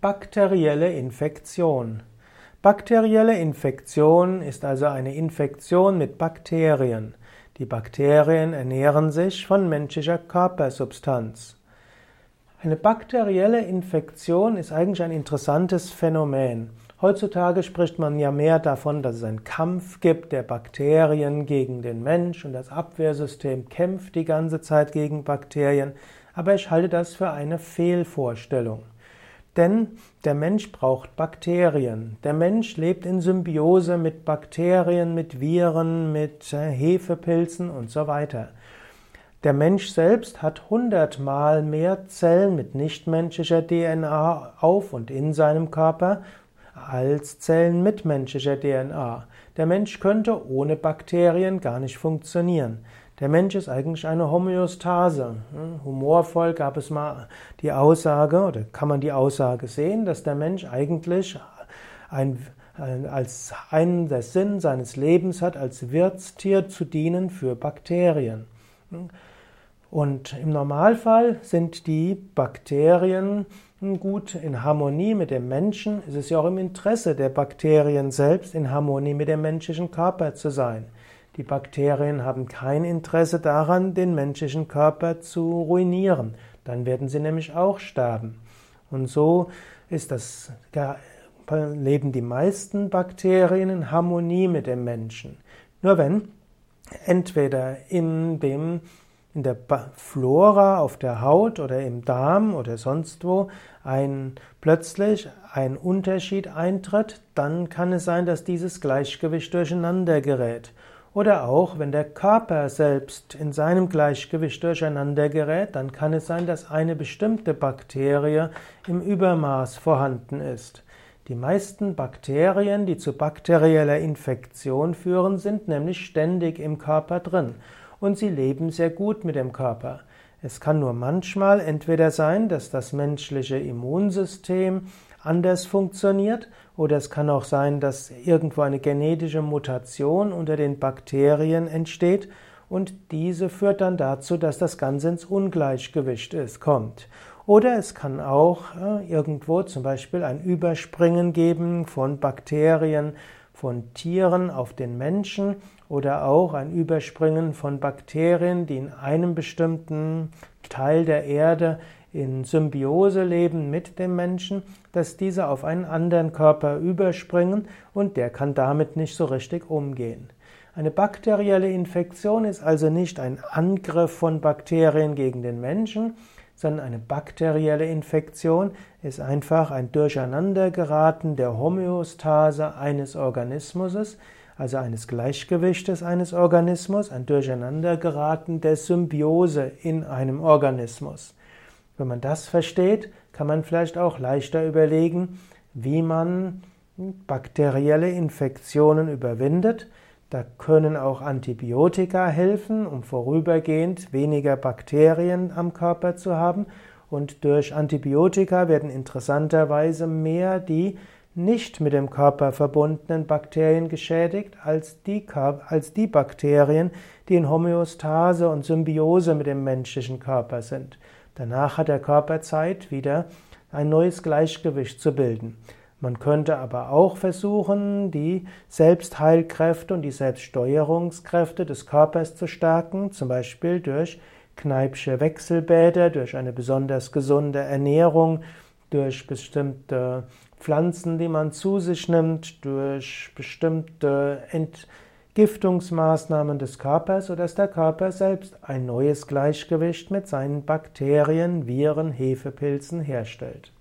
Bakterielle Infektion. Bakterielle Infektion ist also eine Infektion mit Bakterien. Die Bakterien ernähren sich von menschlicher Körpersubstanz. Eine bakterielle Infektion ist eigentlich ein interessantes Phänomen. Heutzutage spricht man ja mehr davon, dass es einen Kampf gibt der Bakterien gegen den Mensch und das Abwehrsystem kämpft die ganze Zeit gegen Bakterien, aber ich halte das für eine Fehlvorstellung. Denn der Mensch braucht Bakterien. Der Mensch lebt in Symbiose mit Bakterien, mit Viren, mit äh, Hefepilzen und so weiter. Der Mensch selbst hat hundertmal mehr Zellen mit nichtmenschlicher DNA auf und in seinem Körper als Zellen mit menschlicher DNA. Der Mensch könnte ohne Bakterien gar nicht funktionieren. Der Mensch ist eigentlich eine Homöostase. Hm, humorvoll gab es mal die Aussage, oder kann man die Aussage sehen, dass der Mensch eigentlich ein, als einen der Sinn seines Lebens hat, als Wirtstier zu dienen für Bakterien. Hm, und im Normalfall sind die Bakterien gut in Harmonie mit dem Menschen. Es ist ja auch im Interesse der Bakterien selbst, in Harmonie mit dem menschlichen Körper zu sein. Die Bakterien haben kein Interesse daran, den menschlichen Körper zu ruinieren. Dann werden sie nämlich auch sterben. Und so ist das, leben die meisten Bakterien in Harmonie mit dem Menschen. Nur wenn entweder in dem in der Flora auf der Haut oder im Darm oder sonst wo ein plötzlich ein Unterschied eintritt, dann kann es sein, dass dieses Gleichgewicht durcheinander gerät. Oder auch, wenn der Körper selbst in seinem Gleichgewicht durcheinander gerät, dann kann es sein, dass eine bestimmte Bakterie im Übermaß vorhanden ist. Die meisten Bakterien, die zu bakterieller Infektion führen, sind nämlich ständig im Körper drin und sie leben sehr gut mit dem Körper. Es kann nur manchmal entweder sein, dass das menschliche Immunsystem anders funktioniert oder es kann auch sein, dass irgendwo eine genetische Mutation unter den Bakterien entsteht und diese führt dann dazu, dass das Ganze ins Ungleichgewicht ist, kommt. Oder es kann auch äh, irgendwo zum Beispiel ein Überspringen geben von Bakterien, von Tieren auf den Menschen oder auch ein Überspringen von Bakterien, die in einem bestimmten Teil der Erde in Symbiose leben mit dem Menschen, dass diese auf einen anderen Körper überspringen und der kann damit nicht so richtig umgehen. Eine bakterielle Infektion ist also nicht ein Angriff von Bakterien gegen den Menschen, sondern eine bakterielle Infektion ist einfach ein Durcheinandergeraten der Homöostase eines Organismus, also eines Gleichgewichtes eines Organismus, ein Durcheinandergeraten der Symbiose in einem Organismus. Wenn man das versteht, kann man vielleicht auch leichter überlegen, wie man bakterielle Infektionen überwindet. Da können auch Antibiotika helfen, um vorübergehend weniger Bakterien am Körper zu haben. Und durch Antibiotika werden interessanterweise mehr die nicht mit dem Körper verbundenen Bakterien geschädigt als die, als die Bakterien, die in Homöostase und Symbiose mit dem menschlichen Körper sind. Danach hat der Körper Zeit, wieder ein neues Gleichgewicht zu bilden. Man könnte aber auch versuchen, die Selbstheilkräfte und die Selbststeuerungskräfte des Körpers zu stärken, zum Beispiel durch Kneipsche Wechselbäder, durch eine besonders gesunde Ernährung, durch bestimmte Pflanzen, die man zu sich nimmt, durch bestimmte Entgiftungsmaßnahmen des Körpers, sodass der Körper selbst ein neues Gleichgewicht mit seinen Bakterien, Viren, Hefepilzen herstellt.